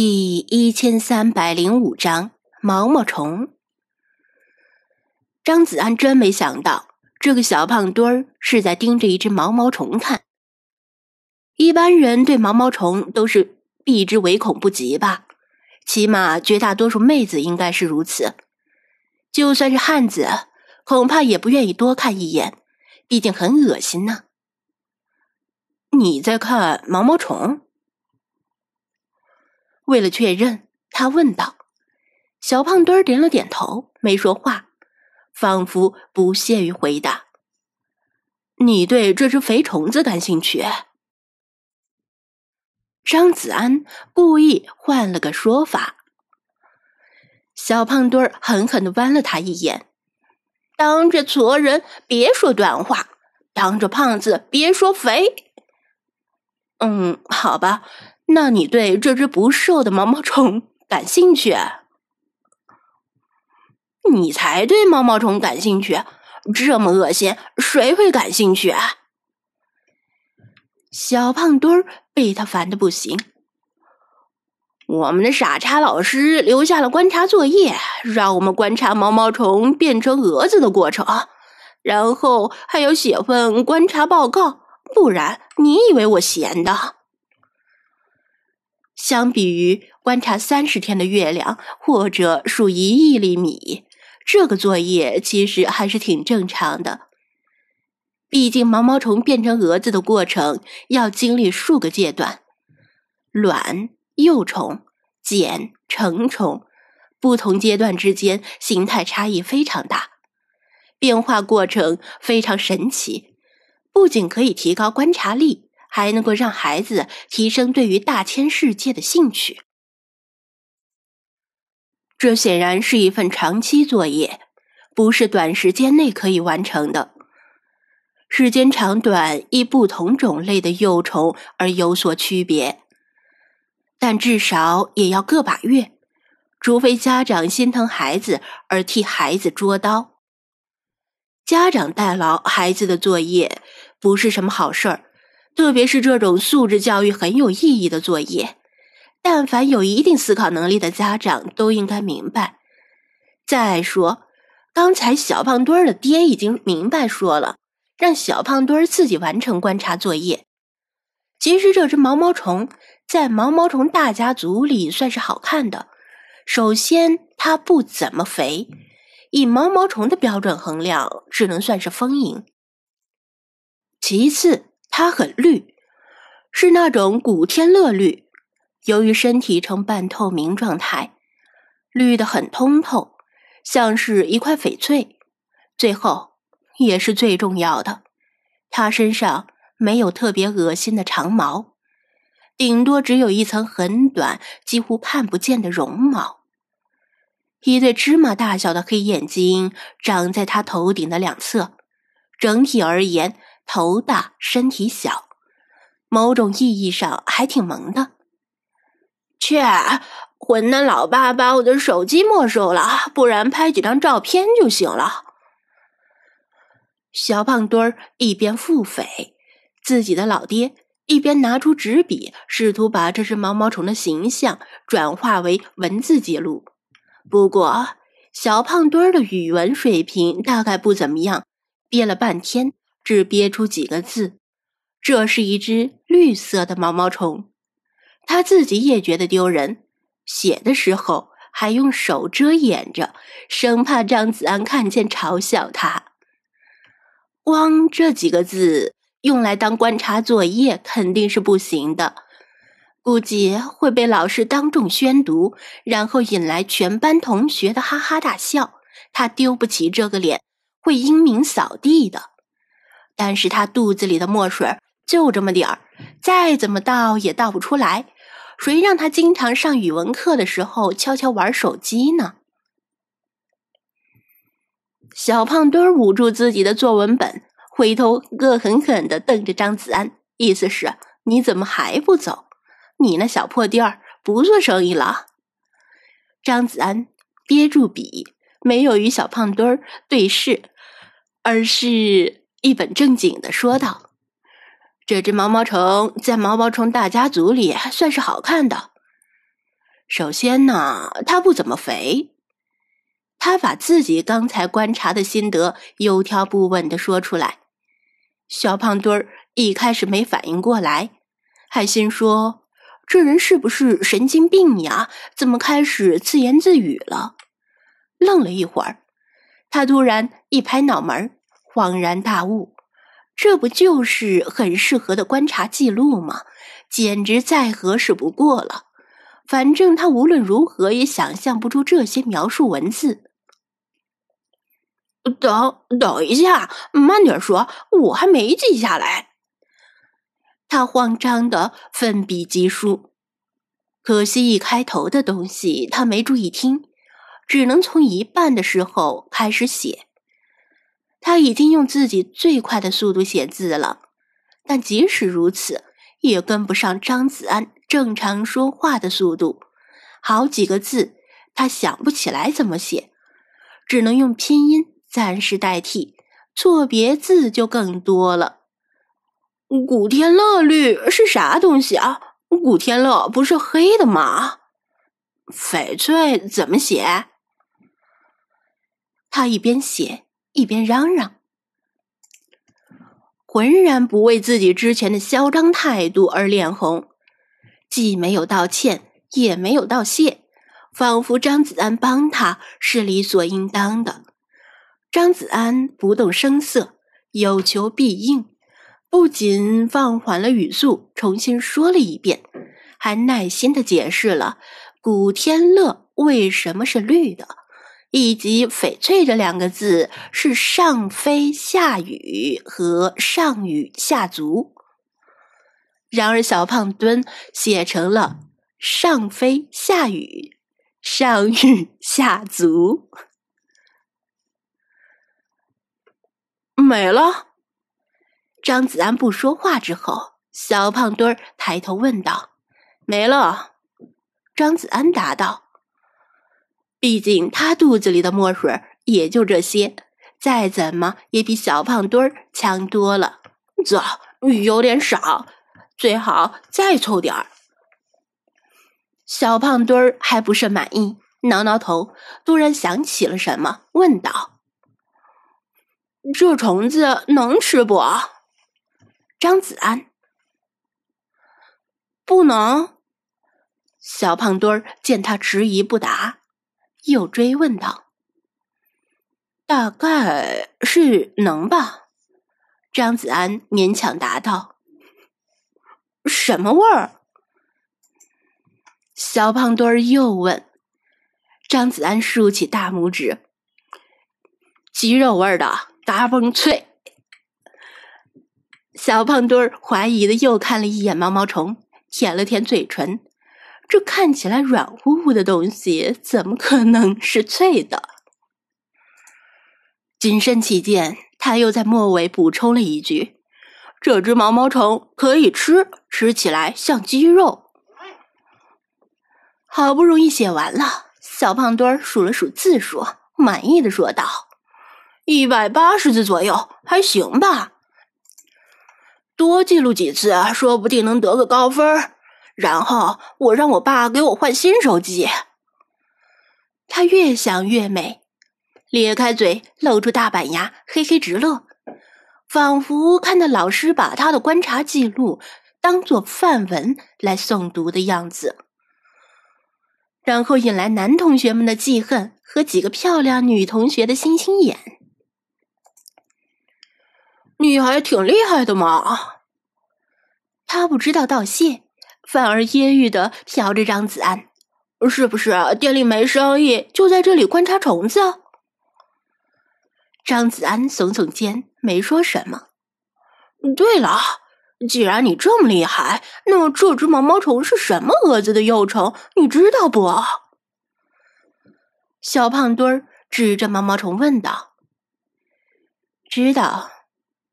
第一千三百零五章毛毛虫。张子安真没想到，这个小胖墩儿是在盯着一只毛毛虫看。一般人对毛毛虫都是避之唯恐不及吧？起码绝大多数妹子应该是如此。就算是汉子，恐怕也不愿意多看一眼，毕竟很恶心呢。你在看毛毛虫？为了确认，他问道：“小胖墩儿点了点头，没说话，仿佛不屑于回答。”“你对这只肥虫子感兴趣？”张子安故意换了个说法。小胖墩儿狠狠的剜了他一眼：“当着矬人别说短话，当着胖子别说肥。”“嗯，好吧。”那你对这只不瘦的毛毛虫感兴趣？你才对毛毛虫感兴趣，这么恶心，谁会感兴趣？小胖墩儿被他烦的不行。我们的傻叉老师留下了观察作业，让我们观察毛毛虫变成蛾子的过程，然后还要写份观察报告。不然，你以为我闲的？相比于观察三十天的月亮或者数一亿粒米，这个作业其实还是挺正常的。毕竟毛毛虫变成蛾子的过程要经历数个阶段：卵、幼虫、茧、成虫，不同阶段之间形态差异非常大，变化过程非常神奇，不仅可以提高观察力。还能够让孩子提升对于大千世界的兴趣，这显然是一份长期作业，不是短时间内可以完成的。时间长短依不同种类的幼虫而有所区别，但至少也要个把月，除非家长心疼孩子而替孩子捉刀。家长代劳孩子的作业不是什么好事儿。特别是这种素质教育很有意义的作业，但凡有一定思考能力的家长都应该明白。再说，刚才小胖墩儿的爹已经明白说了，让小胖墩儿自己完成观察作业。其实这只毛毛虫在毛毛虫大家族里算是好看的。首先，它不怎么肥，以毛毛虫的标准衡量，只能算是丰盈。其次，它很绿，是那种古天乐绿。由于身体呈半透明状态，绿的很通透，像是一块翡翠。最后，也是最重要的，它身上没有特别恶心的长毛，顶多只有一层很短、几乎看不见的绒毛。一对芝麻大小的黑眼睛长在它头顶的两侧，整体而言。头大身体小，某种意义上还挺萌的。切，混蛋老爸把我的手机没收了，不然拍几张照片就行了。小胖墩儿一边腹诽自己的老爹，一边拿出纸笔，试图把这只毛毛虫的形象转化为文字记录。不过，小胖墩儿的语文水平大概不怎么样，憋了半天。只憋出几个字：“这是一只绿色的毛毛虫。”他自己也觉得丢人，写的时候还用手遮掩着，生怕张子安看见嘲笑他。光这几个字用来当观察作业肯定是不行的，估计会被老师当众宣读，然后引来全班同学的哈哈大笑。他丢不起这个脸，会英明扫地的。但是他肚子里的墨水就这么点儿，再怎么倒也倒不出来。谁让他经常上语文课的时候悄悄玩手机呢？小胖墩儿捂住自己的作文本，回头恶狠狠地瞪着张子安，意思是：你怎么还不走？你那小破店儿不做生意了？张子安憋住笔，没有与小胖墩儿对视，而是。一本正经的说道：“这只毛毛虫在毛毛虫大家族里算是好看的。首先呢，它不怎么肥。他把自己刚才观察的心得有条不紊的说出来。小胖墩儿一开始没反应过来，还心说：“这人是不是神经病呀？怎么开始自言自语了？”愣了一会儿，他突然一拍脑门儿，恍然大悟：“这不就是很适合的观察记录吗？简直再合适不过了。反正他无论如何也想象不出这些描述文字。”等等一下，慢点说，我还没记下来。他慌张的奋笔疾书，可惜一开头的东西他没注意听，只能从一半的时候开始写。他已经用自己最快的速度写字了，但即使如此，也跟不上张子安正常说话的速度。好几个字，他想不起来怎么写，只能用拼音。暂时代替，错别字就更多了。古天乐绿是啥东西啊？古天乐不是黑的吗？翡翠怎么写？他一边写一边嚷嚷，浑然不为自己之前的嚣张态度而脸红，既没有道歉，也没有道谢，仿佛张子安帮他是理所应当的。张子安不动声色，有求必应，不仅放缓了语速，重新说了一遍，还耐心的解释了古天乐为什么是绿的，以及翡翠这两个字是上飞下雨和上雨下足。然而小胖墩写成了上飞下雨，上雨下足。没了。张子安不说话之后，小胖墩儿抬头问道：“没了。”张子安答道：“毕竟他肚子里的墨水也就这些，再怎么也比小胖墩儿强多了。这有点少，最好再凑点儿。”小胖墩儿还不甚满意，挠挠头，突然想起了什么，问道。这虫子能吃不？张子安不能。小胖墩儿见他迟疑不答，又追问道：“大概是能吧？”张子安勉强答道：“什么味儿？”小胖墩儿又问。张子安竖起大拇指：“鸡肉味儿的。”嘎嘣脆，小胖墩儿怀疑的又看了一眼毛毛虫，舔了舔嘴唇。这看起来软乎乎的东西，怎么可能是脆的？谨慎起见，他又在末尾补充了一句：“这只毛毛虫可以吃，吃起来像鸡肉。”好不容易写完了，小胖墩儿数了数字数，满意的说道。一百八十字左右，还行吧。多记录几次，说不定能得个高分儿。然后我让我爸给我换新手机。他越想越美，咧开嘴，露出大板牙，嘿嘿直乐，仿佛看到老师把他的观察记录当做范文来诵读的样子。然后引来男同学们的记恨和几个漂亮女同学的星星眼。你还挺厉害的嘛！他不知道道谢，反而揶揄的瞟着张子安：“是不是店里没生意，就在这里观察虫子？”张子安耸耸肩，没说什么。对了，既然你这么厉害，那么这只毛毛虫是什么蛾子的幼虫？你知道不？小胖墩儿指着毛毛虫问道：“知道。”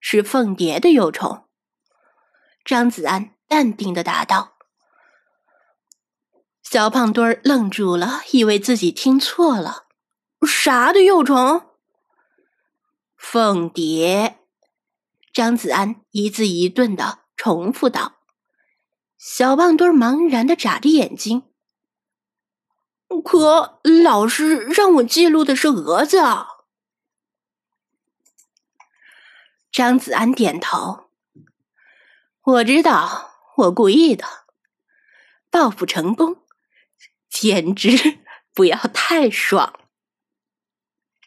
是凤蝶的幼虫，张子安淡定的答道。小胖墩儿愣住了，以为自己听错了。啥的幼虫？凤蝶。张子安一字一顿的重复道。小胖墩儿茫然的眨着眼睛。可老师让我记录的是蛾子。张子安点头，我知道，我故意的。报复成功，简直不要太爽。